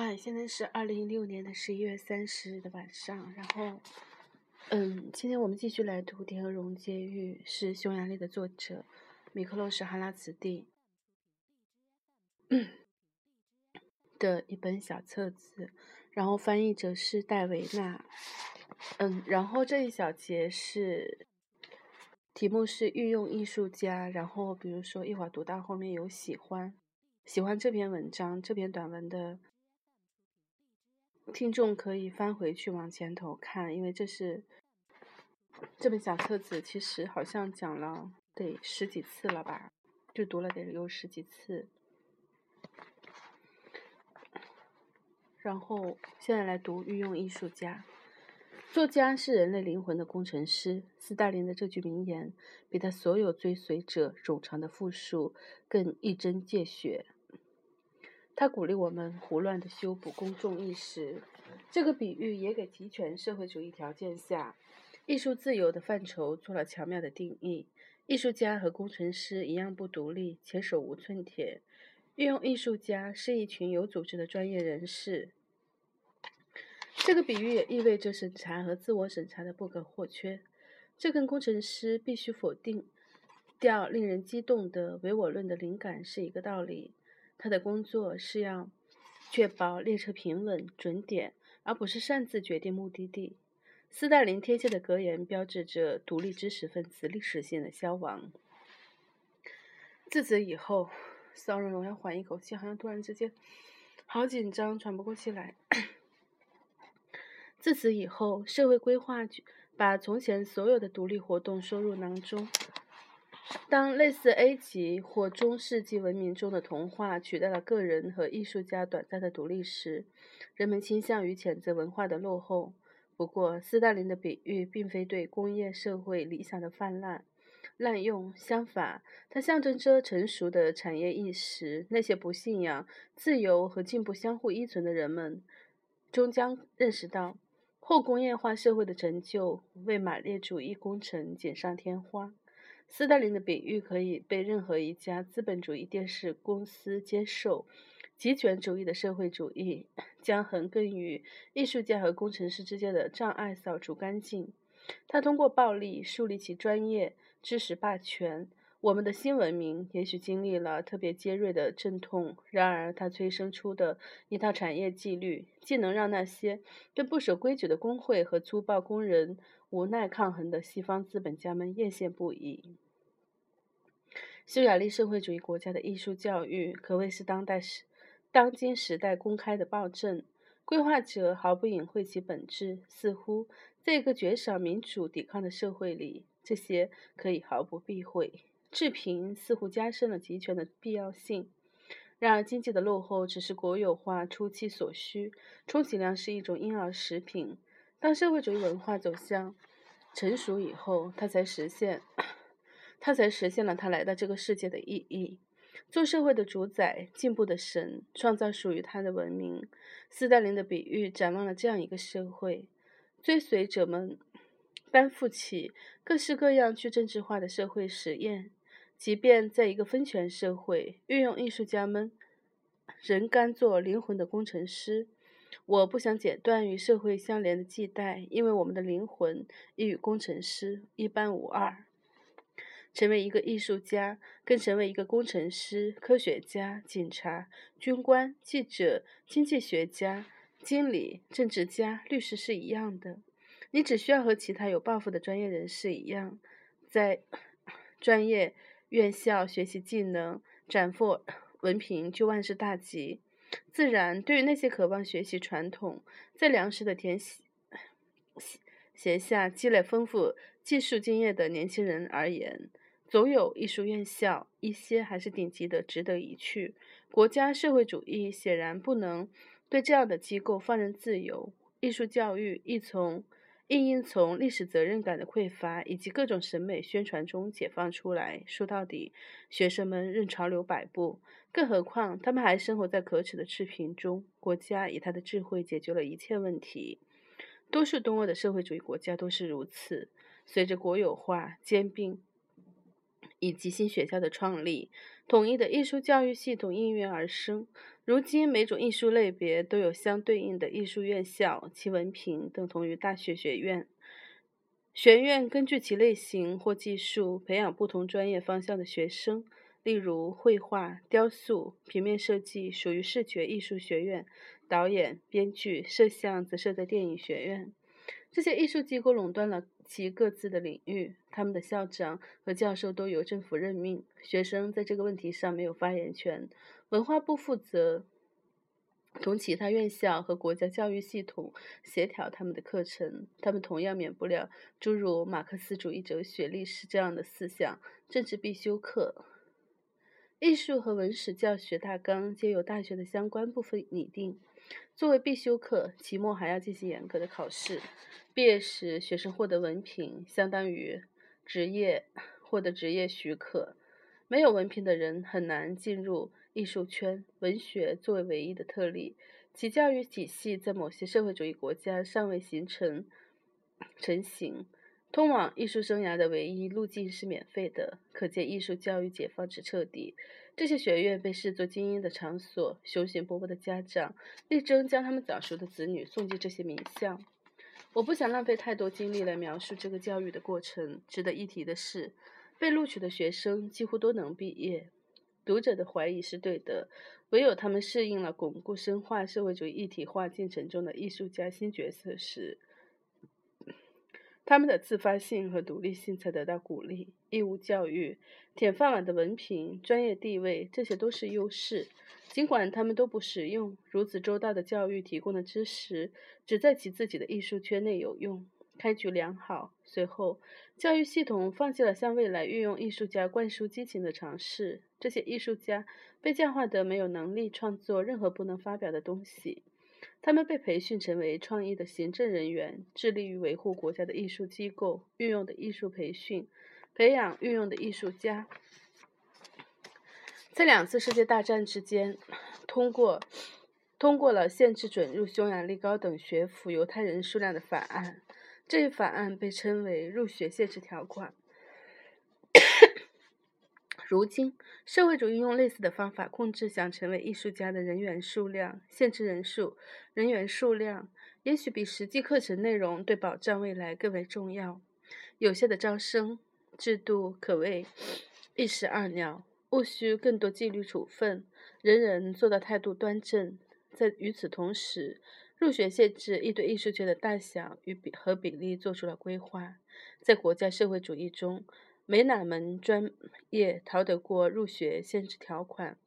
嗨，现在是二零一六年的十一月三十日的晚上。然后，嗯，今天我们继续来读《天鹅绒监狱》，是匈牙利的作者米克洛什哈拉茨蒂 的一本小册子。然后翻译者是戴维娜。嗯，然后这一小节是题目是御用艺术家。然后，比如说一会儿读到后面有喜欢喜欢这篇文章这篇短文的。听众可以翻回去往前头看，因为这是这本小册子，其实好像讲了得十几次了吧，就读了得有十几次。然后现在来读御用艺术家，作家是人类灵魂的工程师。斯大林的这句名言，比他所有追随者冗长的复述更一针见血。他鼓励我们胡乱的修补公众意识。这个比喻也给集权社会主义条件下艺术自由的范畴做了巧妙的定义。艺术家和工程师一样不独立且手无寸铁。运用艺术家是一群有组织的专业人士。这个比喻也意味着审查和自我审查的不可或缺。这跟工程师必须否定掉令人激动的唯我论的灵感是一个道理。他的工作是要确保列车平稳、准点，而不是擅自决定目的地。斯大林贴切的格言标志着独立知识分子历史性的消亡。自此以后，sorry，我要缓一口气，好像突然之间好紧张，喘不过气来。自此以后，社会规划局把从前所有的独立活动收入囊中。当类似 A 级或中世纪文明中的童话取代了个人和艺术家短暂的独立时，人们倾向于谴责文化的落后。不过，斯大林的比喻并非对工业社会理想的泛滥滥用，相反，它象征着成熟的产业意识。那些不信仰自由和进步相互依存的人们，终将认识到后工业化社会的成就为马列主义工程锦上添花。斯大林的比喻可以被任何一家资本主义电视公司接受。极权主义的社会主义将横亘于艺术家和工程师之间的障碍扫除干净。他通过暴力树立起专业知识霸权。我们的新文明也许经历了特别尖锐的阵痛，然而它催生出的一套产业纪律，既能让那些对不守规矩的工会和粗暴工人无奈抗衡的西方资本家们艳羡不已。匈牙利社会主义国家的艺术教育可谓是当代时、当今时代公开的暴政。规划者毫不隐晦其本质，似乎在一个绝少民主抵抗的社会里，这些可以毫不避讳。治贫似乎加深了集权的必要性，然而经济的落后只是国有化初期所需，充其量是一种婴儿食品。当社会主义文化走向成熟以后，它才实现，它才实现了它来到这个世界的意义。做社会的主宰，进步的神，创造属于他的文明。斯大林的比喻展望了这样一个社会，追随者们担负起各式各样去政治化的社会实验。即便在一个分权社会，运用艺术家们仍甘做灵魂的工程师。我不想剪断与社会相连的系带，因为我们的灵魂亦与工程师一般无二。成为一个艺术家，跟成为一个工程师、科学家、警察、军官、记者、经济学家、经理、政治家、律师是一样的。你只需要和其他有抱负的专业人士一样，在 专业。院校学习技能，斩获文凭就万事大吉。自然，对于那些渴望学习传统，在粮食的田闲下积累丰富技术经验的年轻人而言，总有艺术院校，一些还是顶级的，值得一去。国家社会主义显然不能对这样的机构放任自由。艺术教育亦从。应应从历史责任感的匮乏以及各种审美宣传中解放出来。说到底，学生们任潮流摆布，更何况他们还生活在可耻的赤贫中。国家以他的智慧解决了一切问题。多数东欧的社会主义国家都是如此。随着国有化兼并以及新学校的创立，统一的艺术教育系统应运而生。如今，每种艺术类别都有相对应的艺术院校，其文凭等同于大学学院。学院根据其类型或技术培养不同专业方向的学生，例如绘画、雕塑、平面设计属于视觉艺术学院，导演、编剧、摄像则设在电影学院。这些艺术机构垄断了其各自的领域，他们的校长和教授都由政府任命，学生在这个问题上没有发言权。文化部负责同其他院校和国家教育系统协调他们的课程，他们同样免不了诸如马克思主义哲学、历史这样的思想政治必修课。艺术和文史教学大纲皆由大学的相关部分拟定。作为必修课，期末还要进行严格的考试。毕业时，学生获得文凭，相当于职业获得职业许可。没有文凭的人很难进入艺术圈。文学作为唯一的特例，其教育体系在某些社会主义国家尚未形成成型。通往艺术生涯的唯一路径是免费的，可见艺术教育解放之彻底。这些学院被视作精英的场所，雄心勃勃的家长力争将他们早熟的子女送进这些名校。我不想浪费太多精力来描述这个教育的过程。值得一提的是，被录取的学生几乎都能毕业。读者的怀疑是对的，唯有他们适应了巩固深化社会主义一体化进程中的艺术家新角色时。他们的自发性和独立性才得到鼓励。义务教育、铁饭碗的文凭、专业地位，这些都是优势。尽管他们都不实用，如此周到的教育提供的知识，只在其自己的艺术圈内有用，开局良好。随后，教育系统放弃了向未来运用艺术家灌输激情的尝试。这些艺术家被教化得没有能力创作任何不能发表的东西。他们被培训成为创意的行政人员，致力于维护国家的艺术机构运用的艺术培训，培养运用的艺术家。在两次世界大战之间，通过通过了限制准入匈牙利高等学府犹太人数量的法案，这一法案被称为入学限制条款。如今，社会主义用类似的方法控制想成为艺术家的人员数量，限制人数、人员数量，也许比实际课程内容对保障未来更为重要。有效的招生制度可谓一石二鸟，务需更多纪律处分，人人做到态度端正。在与此同时，入学限制亦对艺术界的大小与比和比例做出了规划。在国家社会主义中，没哪门专业逃得过入学限制条款。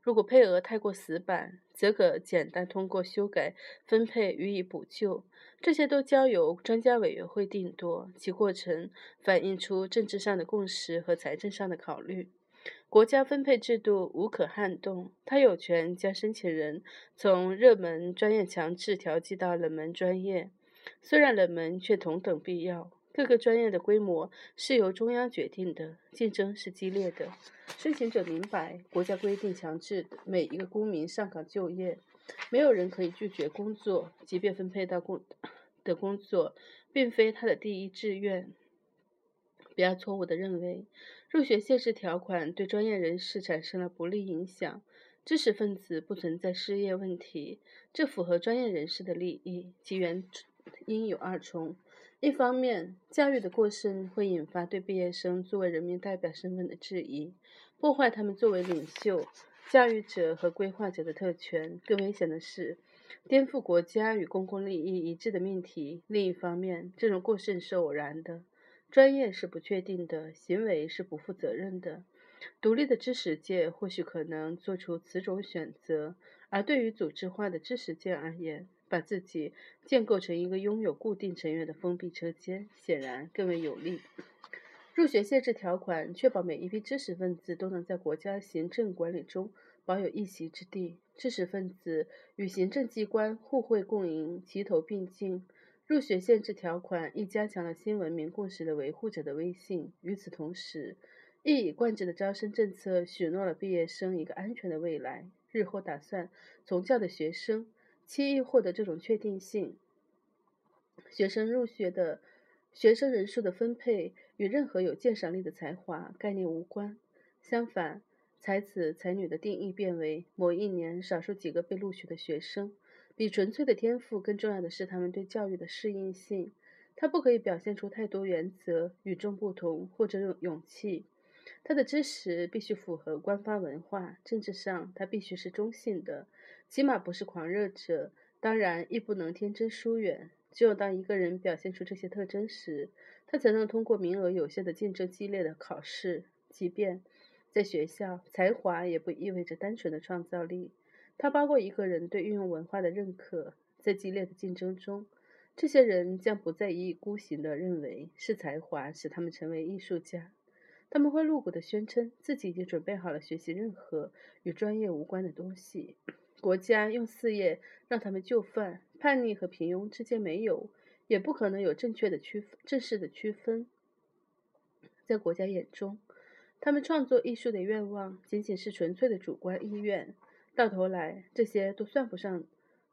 如果配额太过死板，则可简单通过修改分配予以补救。这些都交由专家委员会定夺，其过程反映出政治上的共识和财政上的考虑。国家分配制度无可撼动，它有权将申请人从热门专业强制调剂到冷门专业，虽然冷门却同等必要。各个专业的规模是由中央决定的，竞争是激烈的。申请者明白，国家规定强制每一个公民上岗就业，没有人可以拒绝工作，即便分配到工的工作并非他的第一志愿。不要错误地认为，入学限制条款对专业人士产生了不利影响。知识分子不存在失业问题，这符合专业人士的利益。其原因有二重。一方面，教育的过剩会引发对毕业生作为人民代表身份的质疑，破坏他们作为领袖、教育者和规划者的特权。更危险的是，颠覆国家与公共利益一致的命题。另一方面，这种过剩是偶然的，专业是不确定的，行为是不负责任的。独立的知识界或许可能做出此种选择，而对于组织化的知识界而言，把自己建构成一个拥有固定成员的封闭车间，显然更为有利。入学限制条款确保每一批知识分子都能在国家行政管理中保有一席之地。知识分子与行政机关互惠共赢，齐头并进。入学限制条款亦加强了新文明共识的维护者的威信。与此同时，一以贯之的招生政策许诺了毕业生一个安全的未来。日后打算从教的学生。期易获得这种确定性。学生入学的学生人数的分配与任何有鉴赏力的才华概念无关。相反，才子才女的定义变为某一年少数几个被录取的学生。比纯粹的天赋更重要的是他们对教育的适应性。他不可以表现出太多原则、与众不同或者勇勇气。他的知识必须符合官方文化。政治上，他必须是中性的，起码不是狂热者。当然，亦不能天真疏远。只有当一个人表现出这些特征时，他才能通过名额有限的竞争激烈的考试。即便在学校，才华也不意味着单纯的创造力。它包括一个人对运用文化的认可。在激烈的竞争中，这些人将不再一意孤行地认为是才华使他们成为艺术家。他们会露骨地宣称自己已经准备好了学习任何与专业无关的东西。国家用事业让他们就范。叛逆和平庸之间没有，也不可能有正确的区分正式的区分。在国家眼中，他们创作艺术的愿望仅仅是纯粹的主观意愿。到头来，这些都算不上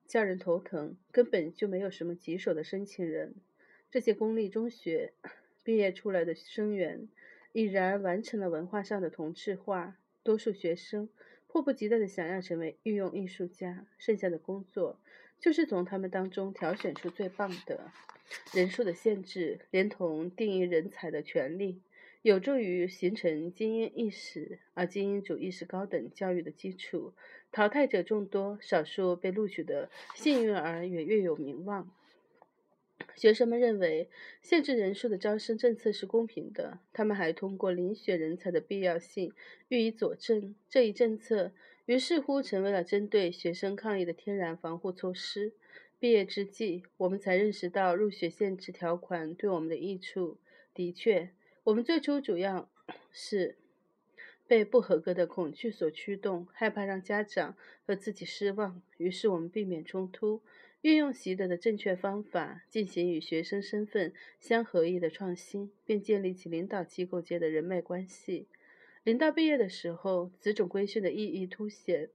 叫人头疼，根本就没有什么棘手的申请人。这些公立中学毕业出来的生源，已然完成了文化上的同质化。多数学生迫不及待地想要成为御用艺术家，剩下的工作。就是从他们当中挑选出最棒的。人数的限制，连同定义人才的权利，有助于形成精英意识，而精英主义是高等教育的基础。淘汰者众多，少数被录取的幸运儿也越有名望。学生们认为限制人数的招生政策是公平的，他们还通过遴选人才的必要性予以佐证。这一政策于是乎成为了针对学生抗议的天然防护措施。毕业之际，我们才认识到入学限制条款对我们的益处。的确，我们最初主要 是被不合格的恐惧所驱动，害怕让家长和自己失望，于是我们避免冲突。运用习得的正确方法，进行与学生身份相合意的创新，并建立起领导机构间的人脉关系。临到毕业的时候，此种规训的意义凸显。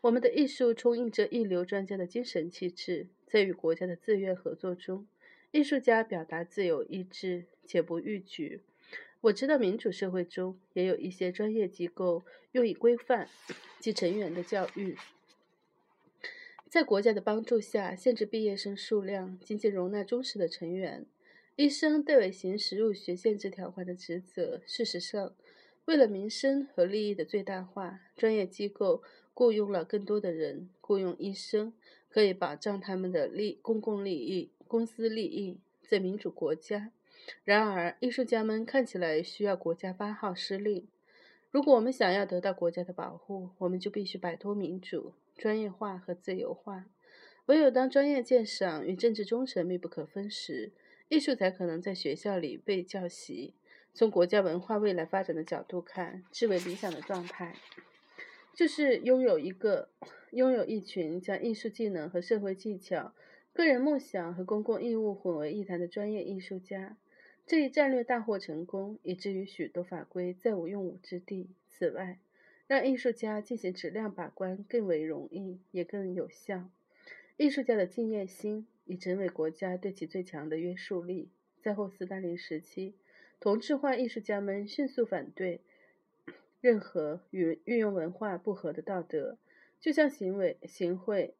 我们的艺术充溢着一流专家的精神气质，在与国家的自愿合作中，艺术家表达自由意志，且不逾矩。我知道民主社会中也有一些专业机构用以规范其成员的教育。在国家的帮助下，限制毕业生数量，仅仅容纳忠实的成员。医生对为行使入学限制条款的职责。事实上，为了民生和利益的最大化，专业机构雇佣了更多的人。雇佣医生可以保障他们的利公共利益、公司利益。在民主国家，然而艺术家们看起来需要国家八号施令。如果我们想要得到国家的保护，我们就必须摆脱民主。专业化和自由化，唯有当专业鉴赏与政治忠诚密不可分时，艺术才可能在学校里被教习。从国家文化未来发展的角度看，至为理想的状态，就是拥有一个拥有一群将艺术技能和社会技巧、个人梦想和公共义务混为一谈的专业艺术家。这一战略大获成功，以至于许多法规再无用武之地。此外，让艺术家进行质量把关更为容易，也更有效。艺术家的敬业心已成为国家对其最强的约束力。在后斯大林时期，同质化艺术家们迅速反对任何与运用文化不合的道德，就像行为行贿，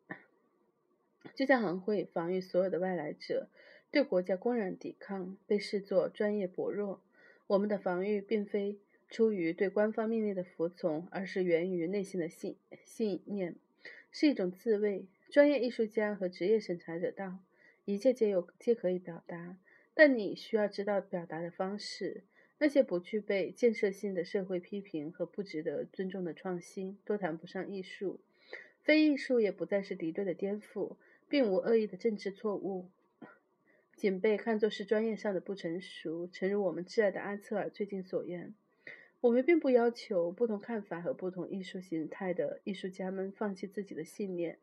就像行贿防御所有的外来者，对国家公然抵抗被视作专业薄弱。我们的防御并非。出于对官方命令的服从，而是源于内心的信信念，是一种自卫。专业艺术家和职业审查者道：“一切皆有皆可以表达，但你需要知道表达的方式。那些不具备建设性的社会批评和不值得尊重的创新，都谈不上艺术。非艺术也不再是敌对的颠覆，并无恶意的政治错误，仅被看作是专业上的不成熟。诚如我们挚爱的阿策尔最近所言。”我们并不要求不同看法和不同艺术形态的艺术家们放弃自己的信念，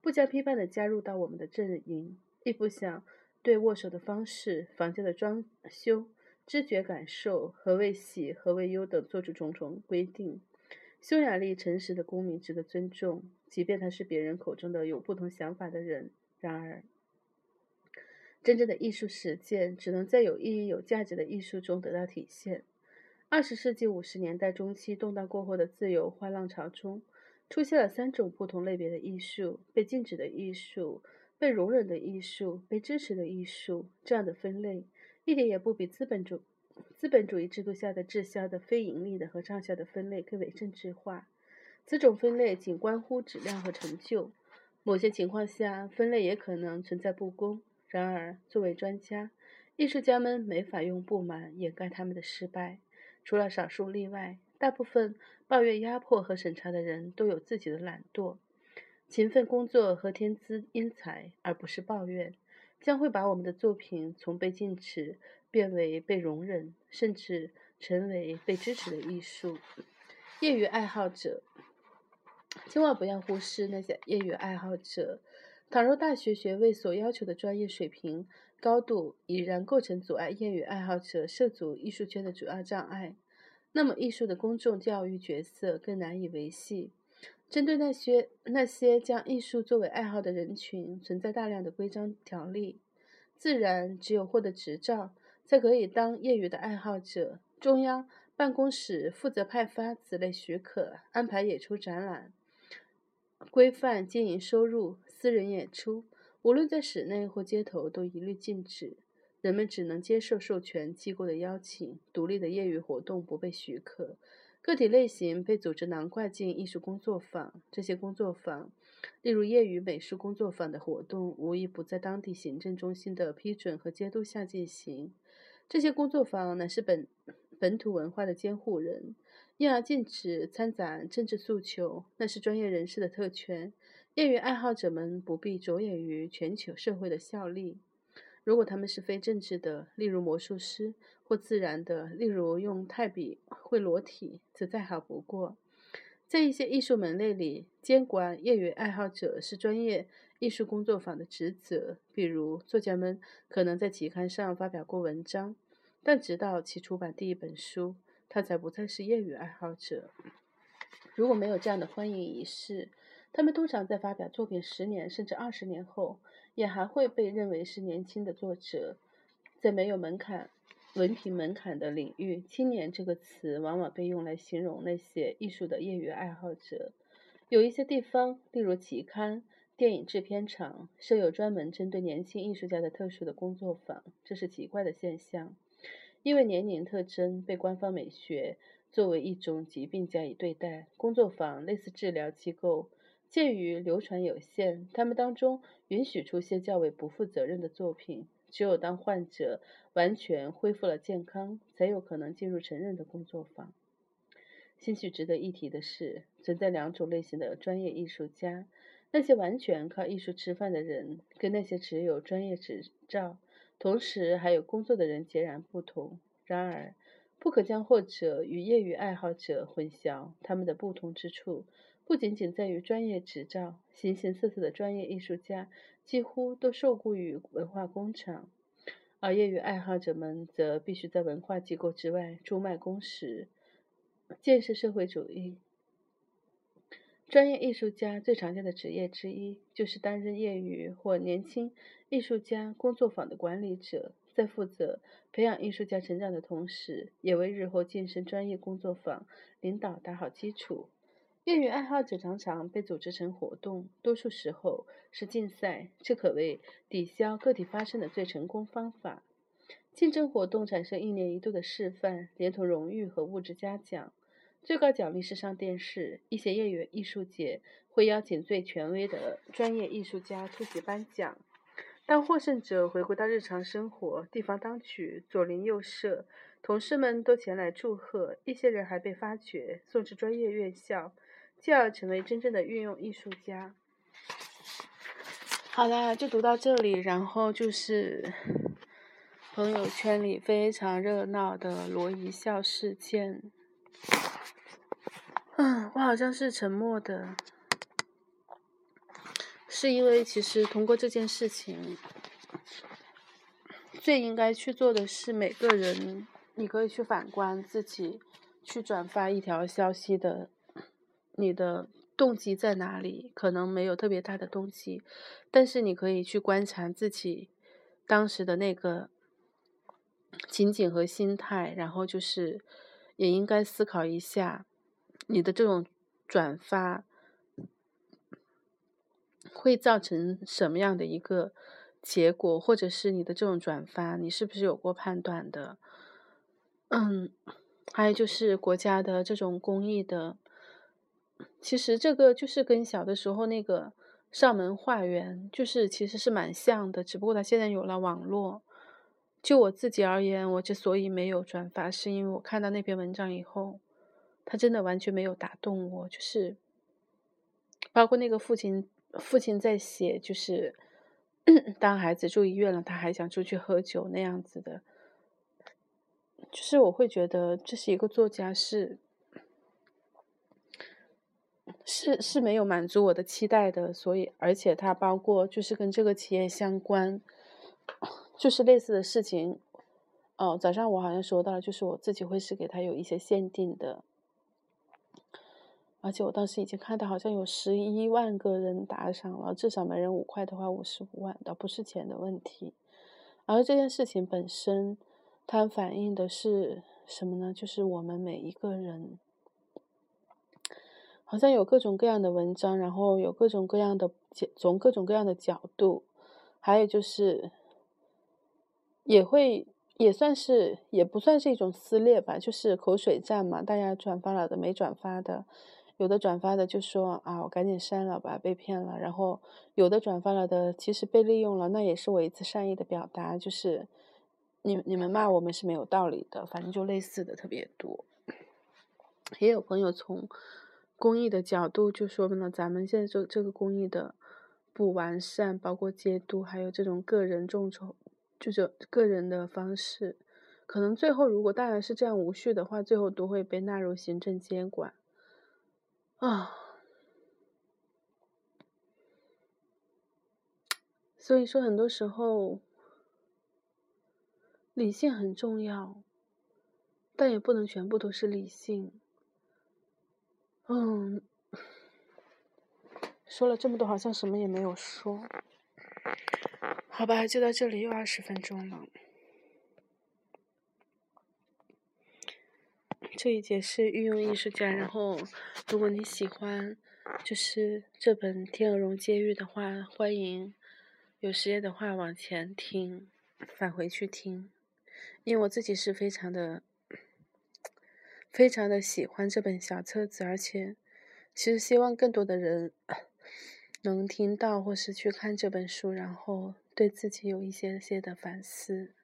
不加批判地加入到我们的阵营，亦不想对握手的方式、房间的装修、知觉感受、何为喜、何为忧等做出种种规定。匈牙利诚实的公民值得尊重，即便他是别人口中的有不同想法的人。然而，真正的艺术实践只能在有意义、有价值的艺术中得到体现。二十世纪五十年代中期动荡过后的自由化浪潮中，出现了三种不同类别的艺术：被禁止的艺术、被容忍的艺术、被支持的艺术。这样的分类一点也不比资本主资本主义制度下的滞销的、非盈利的和畅销的分类更为政治化。此种分类仅关乎质量和成就。某些情况下，分类也可能存在不公。然而，作为专家，艺术家们没法用不满掩盖他们的失败。除了少数例外，大部分抱怨压迫和审查的人都有自己的懒惰、勤奋工作和天资英才，而不是抱怨，将会把我们的作品从被禁止变为被容忍，甚至成为被支持的艺术。业余爱好者，千万不要忽视那些业余爱好者。倘若大学学位所要求的专业水平高度已然构成阻碍业余爱好者涉足艺术圈的主要障碍，那么艺术的公众教育角色更难以维系。针对那些那些将艺术作为爱好的人群，存在大量的规章条例。自然，只有获得执照，才可以当业余的爱好者。中央办公室负责派发此类许可，安排演出展览，规范经营收入。私人演出，无论在室内或街头，都一律禁止。人们只能接受授权机构的邀请，独立的业余活动不被许可。个体类型被组织囊括进艺术工作坊。这些工作坊，例如业余美术工作坊的活动，无一不在当地行政中心的批准和监督下进行。这些工作坊乃是本本土文化的监护人，因而禁止参展政治诉求，那是专业人士的特权。业余爱好者们不必着眼于全球社会的效力。如果他们是非政治的，例如魔术师，或自然的，例如用泰笔绘裸体，则再好不过。在一些艺术门类里，监管业余爱好者是专业艺术工作坊的职责。比如，作家们可能在期刊上发表过文章，但直到其出版第一本书，他才不再是业余爱好者。如果没有这样的欢迎仪式，他们通常在发表作品十年甚至二十年后，也还会被认为是年轻的作者。在没有门槛、文凭门槛的领域，“青年”这个词往往被用来形容那些艺术的业余爱好者。有一些地方，例如期刊、电影制片厂，设有专门针对年轻艺术家的特殊的工作坊。这是奇怪的现象，因为年龄特征被官方美学作为一种疾病加以对待。工作坊类似治疗机构。鉴于流传有限，他们当中允许出现较为不负责任的作品。只有当患者完全恢复了健康，才有可能进入成人的工作坊。兴许值得一提的是，存在两种类型的专业艺术家：那些完全靠艺术吃饭的人，跟那些只有专业执照，同时还有工作的人截然不同。然而，不可将后者与业余爱好者混淆，他们的不同之处。不仅仅在于专业执照，形形色色的专业艺术家几乎都受雇于文化工厂，而业余爱好者们则必须在文化机构之外出卖工时。建设社会主义，专业艺术家最常见的职业之一就是担任业余或年轻艺术家工作坊的管理者，在负责培养艺术家成长的同时，也为日后晋升专业工作坊领导打好基础。业余爱好者常常被组织成活动，多数时候是竞赛，这可谓抵消个体发生的最成功方法。竞争活动产生一年一度的示范，连同荣誉和物质嘉奖，最高奖励是上电视。一些业余艺术节会邀请最权威的专业艺术家出席颁奖。当获胜者回归到日常生活，地方当局左邻右舍、同事们都前来祝贺，一些人还被发掘送至专业院校。就要成为真正的运用艺术家。好了，就读到这里。然后就是朋友圈里非常热闹的罗一笑事件。嗯，我好像是沉默的，是因为其实通过这件事情，最应该去做的是每个人，你可以去反观自己，去转发一条消息的。你的动机在哪里？可能没有特别大的动机，但是你可以去观察自己当时的那个情景和心态，然后就是也应该思考一下你的这种转发会造成什么样的一个结果，或者是你的这种转发，你是不是有过判断的？嗯，还有就是国家的这种公益的，其实这个就是跟小的时候那个上门化缘，就是其实是蛮像的，只不过他现在有了网络。就我自己而言，我之所以没有转发，是因为我看到那篇文章以后，他真的完全没有打动我，就是包括那个父亲，父亲在写，就是当孩子住医院了，他还想出去喝酒那样子的。就是我会觉得这是一个作家是是是没有满足我的期待的，所以而且它包括就是跟这个企业相关，就是类似的事情。哦，早上我好像说到了，就是我自己会是给他有一些限定的，而且我当时已经看到好像有十一万个人打赏了，至少每人五块的话，五十五万，倒不是钱的问题，而这件事情本身。它反映的是什么呢？就是我们每一个人，好像有各种各样的文章，然后有各种各样的从各种各样的角度，还有就是也会也算是也不算是一种撕裂吧，就是口水战嘛。大家转发了的，没转发的，有的转发的就说啊，我赶紧删了吧，被骗了。然后有的转发了的，其实被利用了，那也是我一次善意的表达，就是。你你们骂我们是没有道理的，反正就类似的特别多。也有朋友从公益的角度就说明了咱们现在做这个公益的不完善，包括监督，还有这种个人众筹，就是个人的方式，可能最后如果大家是这样无序的话，最后都会被纳入行政监管啊。所以说，很多时候。理性很重要，但也不能全部都是理性。嗯，说了这么多，好像什么也没有说。好吧，就到这里，又二十分钟了。这一节是御用艺术家，然后如果你喜欢，就是这本《天鹅绒监狱》的话，欢迎有时间的话往前听，返回去听。因为我自己是非常的、非常的喜欢这本小册子，而且其实希望更多的人能听到或是去看这本书，然后对自己有一些些的反思。